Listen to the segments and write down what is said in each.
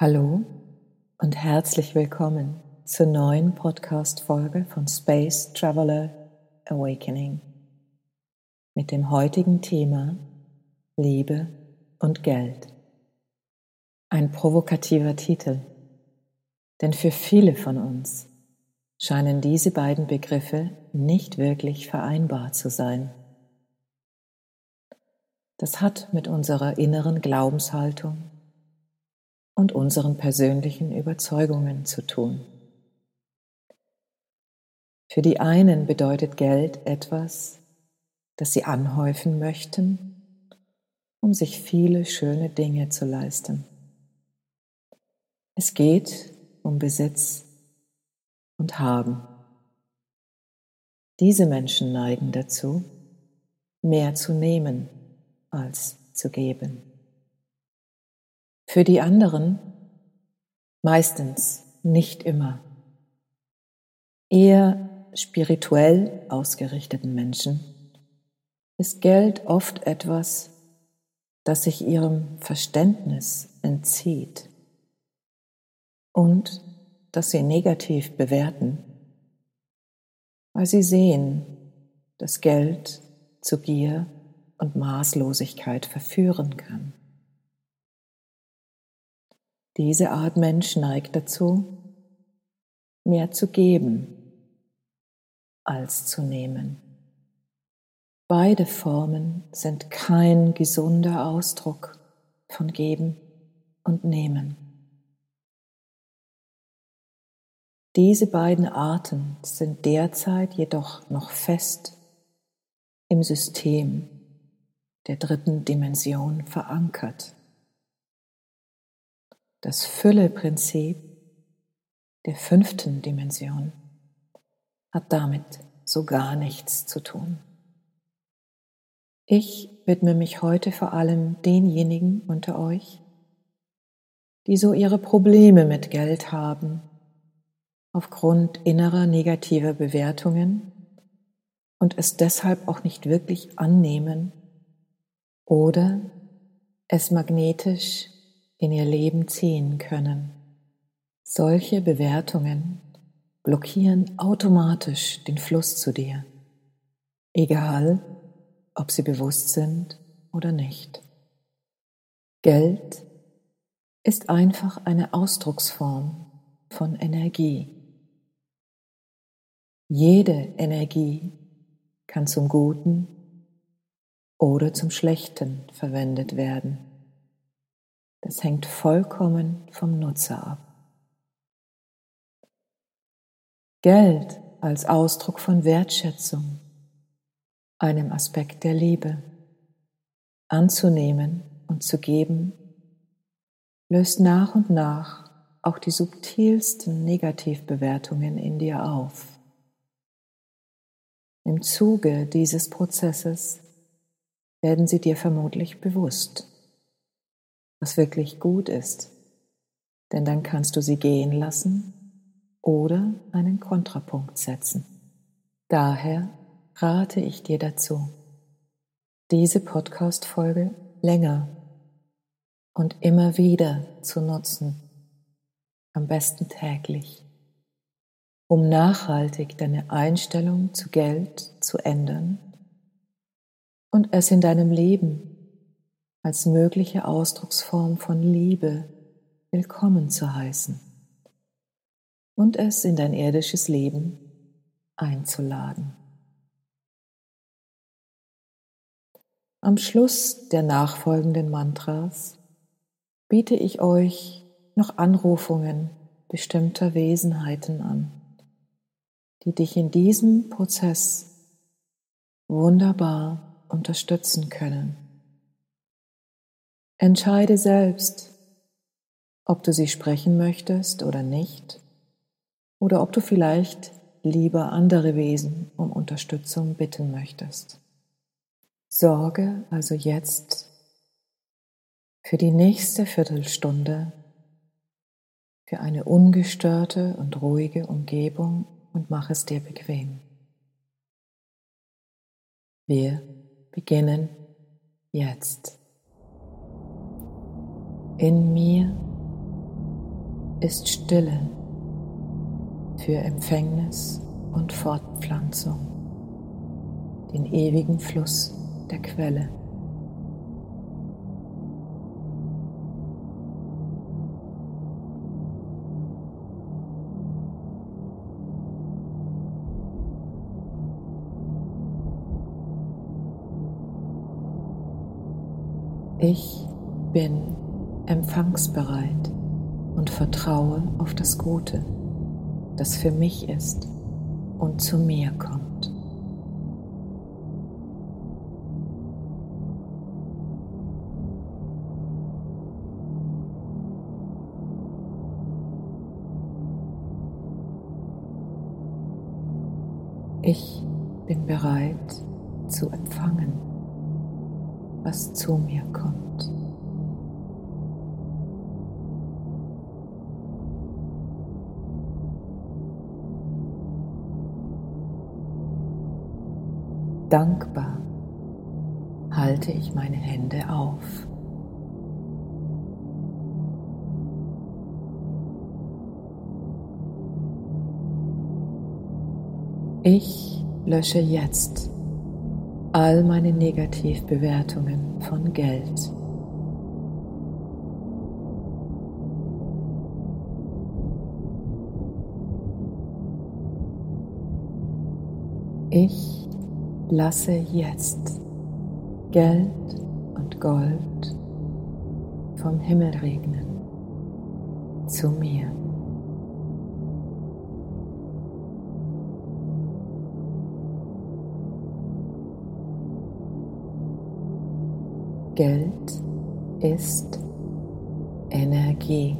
Hallo und herzlich willkommen zur neuen Podcast-Folge von Space Traveler Awakening mit dem heutigen Thema Liebe und Geld. Ein provokativer Titel, denn für viele von uns scheinen diese beiden Begriffe nicht wirklich vereinbar zu sein. Das hat mit unserer inneren Glaubenshaltung und unseren persönlichen Überzeugungen zu tun. Für die einen bedeutet Geld etwas, das sie anhäufen möchten, um sich viele schöne Dinge zu leisten. Es geht um Besitz und Haben. Diese Menschen neigen dazu, mehr zu nehmen als zu geben. Für die anderen meistens nicht immer. Eher spirituell ausgerichteten Menschen ist Geld oft etwas, das sich ihrem Verständnis entzieht und das sie negativ bewerten, weil sie sehen, dass Geld zu Gier und Maßlosigkeit verführen kann. Diese Art Mensch neigt dazu, mehr zu geben als zu nehmen. Beide Formen sind kein gesunder Ausdruck von Geben und Nehmen. Diese beiden Arten sind derzeit jedoch noch fest im System der dritten Dimension verankert. Das Fülleprinzip der fünften Dimension hat damit so gar nichts zu tun. Ich widme mich heute vor allem denjenigen unter euch, die so ihre Probleme mit Geld haben, aufgrund innerer negativer Bewertungen und es deshalb auch nicht wirklich annehmen oder es magnetisch in ihr Leben ziehen können. Solche Bewertungen blockieren automatisch den Fluss zu dir, egal ob sie bewusst sind oder nicht. Geld ist einfach eine Ausdrucksform von Energie. Jede Energie kann zum Guten oder zum Schlechten verwendet werden. Das hängt vollkommen vom Nutzer ab. Geld als Ausdruck von Wertschätzung, einem Aspekt der Liebe, anzunehmen und zu geben, löst nach und nach auch die subtilsten Negativbewertungen in dir auf. Im Zuge dieses Prozesses werden sie dir vermutlich bewusst was wirklich gut ist, denn dann kannst du sie gehen lassen oder einen Kontrapunkt setzen. Daher rate ich dir dazu, diese Podcast-Folge länger und immer wieder zu nutzen, am besten täglich, um nachhaltig deine Einstellung zu Geld zu ändern und es in deinem Leben als mögliche Ausdrucksform von Liebe willkommen zu heißen und es in dein irdisches Leben einzuladen. Am Schluss der nachfolgenden Mantras biete ich euch noch Anrufungen bestimmter Wesenheiten an, die dich in diesem Prozess wunderbar unterstützen können. Entscheide selbst, ob du sie sprechen möchtest oder nicht, oder ob du vielleicht lieber andere Wesen um Unterstützung bitten möchtest. Sorge also jetzt für die nächste Viertelstunde für eine ungestörte und ruhige Umgebung und mach es dir bequem. Wir beginnen jetzt in mir ist Stille für Empfängnis und Fortpflanzung, den ewigen Fluss der Quelle. Ich bin empfangsbereit und vertraue auf das Gute, das für mich ist und zu mir kommt. Ich bin bereit zu empfangen was zu mir kommt. Dankbar halte ich meine Hände auf. Ich lösche jetzt all meine Negativbewertungen von Geld. Ich lasse jetzt Geld und Gold vom Himmel regnen zu mir. Geld ist Energie.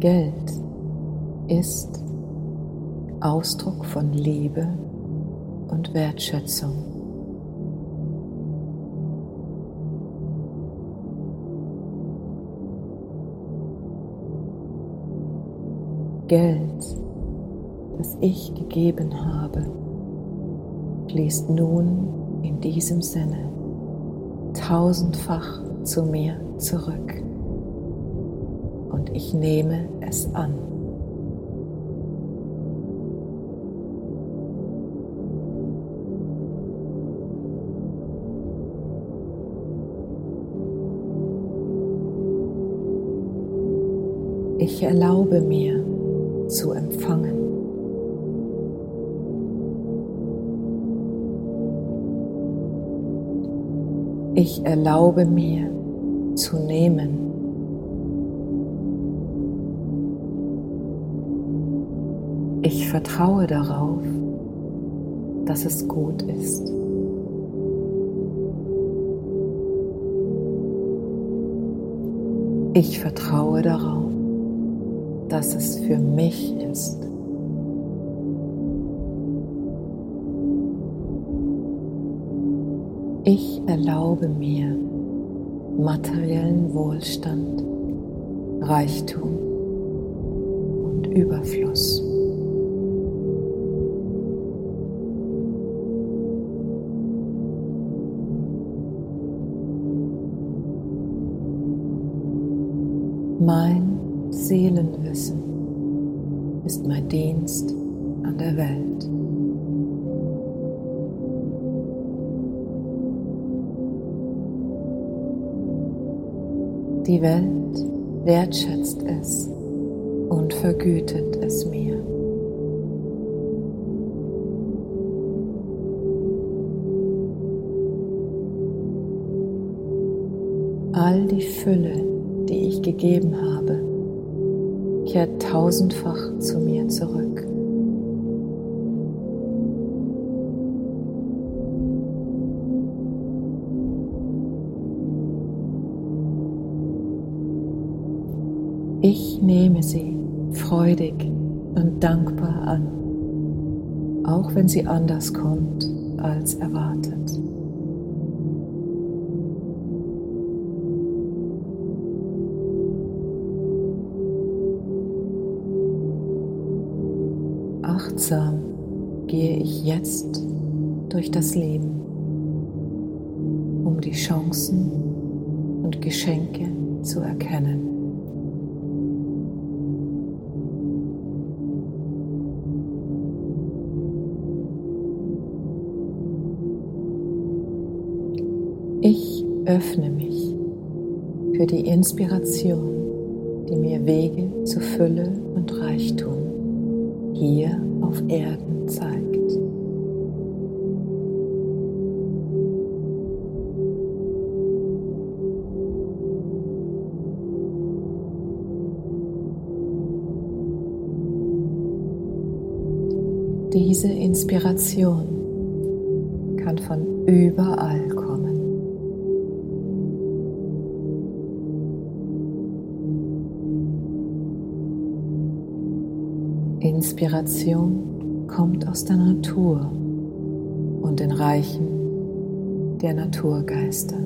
Geld ist Ausdruck von Liebe und Wertschätzung. Geld, das ich gegeben habe, fließt nun in diesem Sinne tausendfach zu mir zurück und ich nehme es an. Ich erlaube mir zu empfangen. Ich erlaube mir zu nehmen. Ich vertraue darauf, dass es gut ist. Ich vertraue darauf, dass es für mich ist. Ich erlaube mir materiellen Wohlstand, Reichtum und Überfluss. Mein Seelenwissen ist mein Dienst an der Welt. Die Welt wertschätzt es und vergütet es mir. All die Fülle, die ich gegeben habe, kehrt tausendfach zu mir zurück. Ich nehme sie freudig und dankbar an, auch wenn sie anders kommt als erwartet. Achtsam gehe ich jetzt durch das Leben, um die Chancen und Geschenke zu erkennen. Ich öffne mich für die Inspiration, die mir Wege zu Fülle und Reichtum hier auf Erden zeigt. Diese Inspiration kann von überall Inspiration kommt aus der Natur und den Reichen der Naturgeister.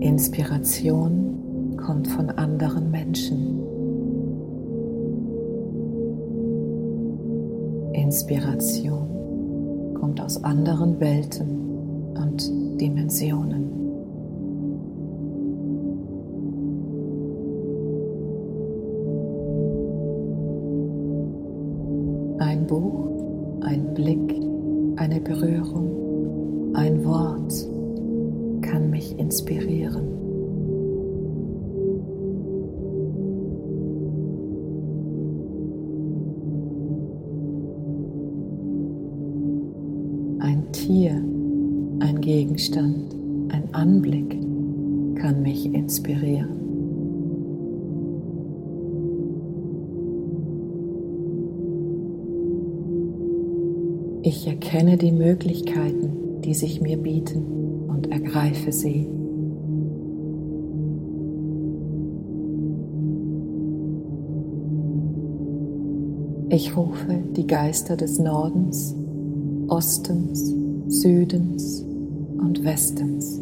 Inspiration kommt von anderen Menschen. Inspiration kommt aus anderen Welten und Dimensionen. Ein Buch, ein Blick, eine Berührung, ein Wort kann mich inspirieren. Ein Tier, ein Gegenstand, ein Anblick kann mich inspirieren. Ich erkenne die Möglichkeiten, die sich mir bieten und ergreife sie. Ich rufe die Geister des Nordens, Ostens, Südens und Westens.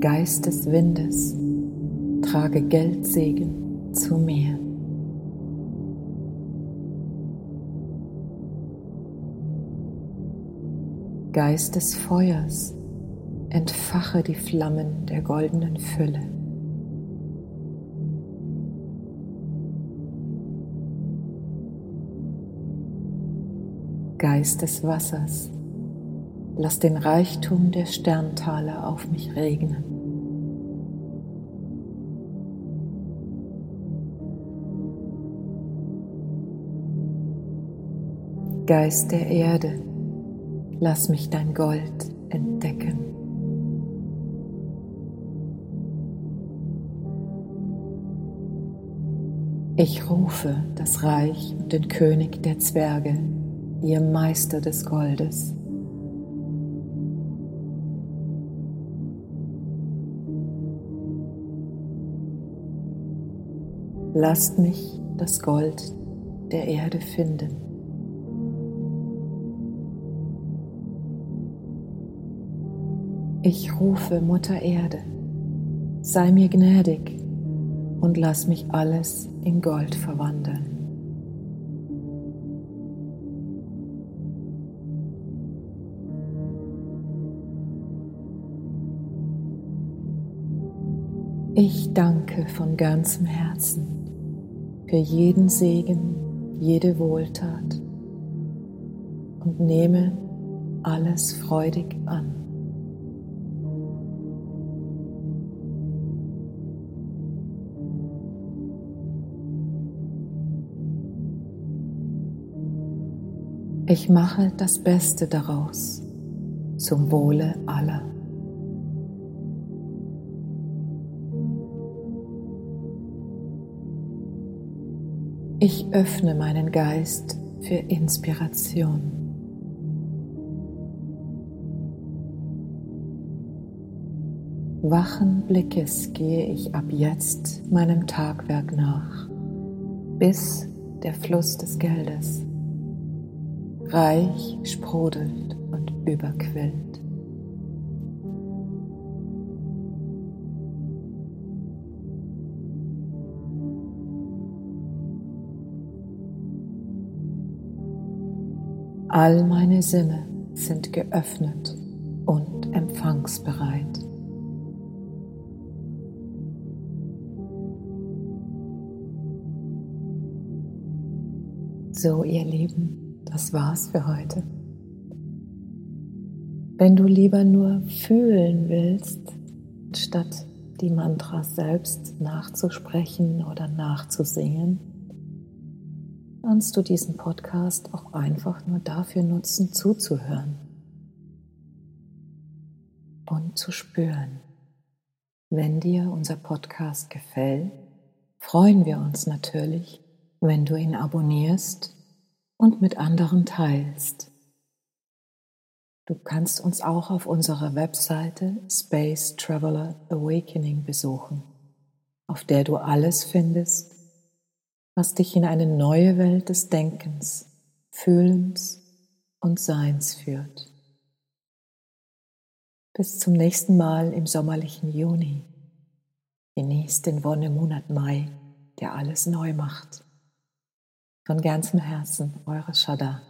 Geist des Windes, trage Geldsegen zu mir. Geist des Feuers, entfache die Flammen der goldenen Fülle. Geist des Wassers, lass den Reichtum der Sterntaler auf mich regnen. Geist der Erde, Lass mich dein Gold entdecken. Ich rufe das Reich und den König der Zwerge, ihr Meister des Goldes. Lasst mich das Gold der Erde finden. Ich rufe Mutter Erde, sei mir gnädig und lass mich alles in Gold verwandeln. Ich danke von ganzem Herzen für jeden Segen, jede Wohltat und nehme alles freudig an. Ich mache das Beste daraus zum Wohle aller. Ich öffne meinen Geist für Inspiration. Wachen Blickes gehe ich ab jetzt meinem Tagwerk nach, bis der Fluss des Geldes reich sprudelt und überquillt. All meine Sinne sind geöffnet und empfangsbereit. So, ihr Lieben, das war's für heute. Wenn du lieber nur fühlen willst, statt die Mantras selbst nachzusprechen oder nachzusingen, kannst du diesen Podcast auch einfach nur dafür nutzen, zuzuhören und zu spüren. Wenn dir unser Podcast gefällt, freuen wir uns natürlich, wenn du ihn abonnierst und mit anderen teilst. Du kannst uns auch auf unserer Webseite Space Traveler Awakening besuchen, auf der du alles findest, was dich in eine neue Welt des Denkens, Fühlens und Seins führt. Bis zum nächsten Mal im sommerlichen Juni. Genießt den Wonnemonat Mai, der alles neu macht. Von ganzem Herzen, eure Shada.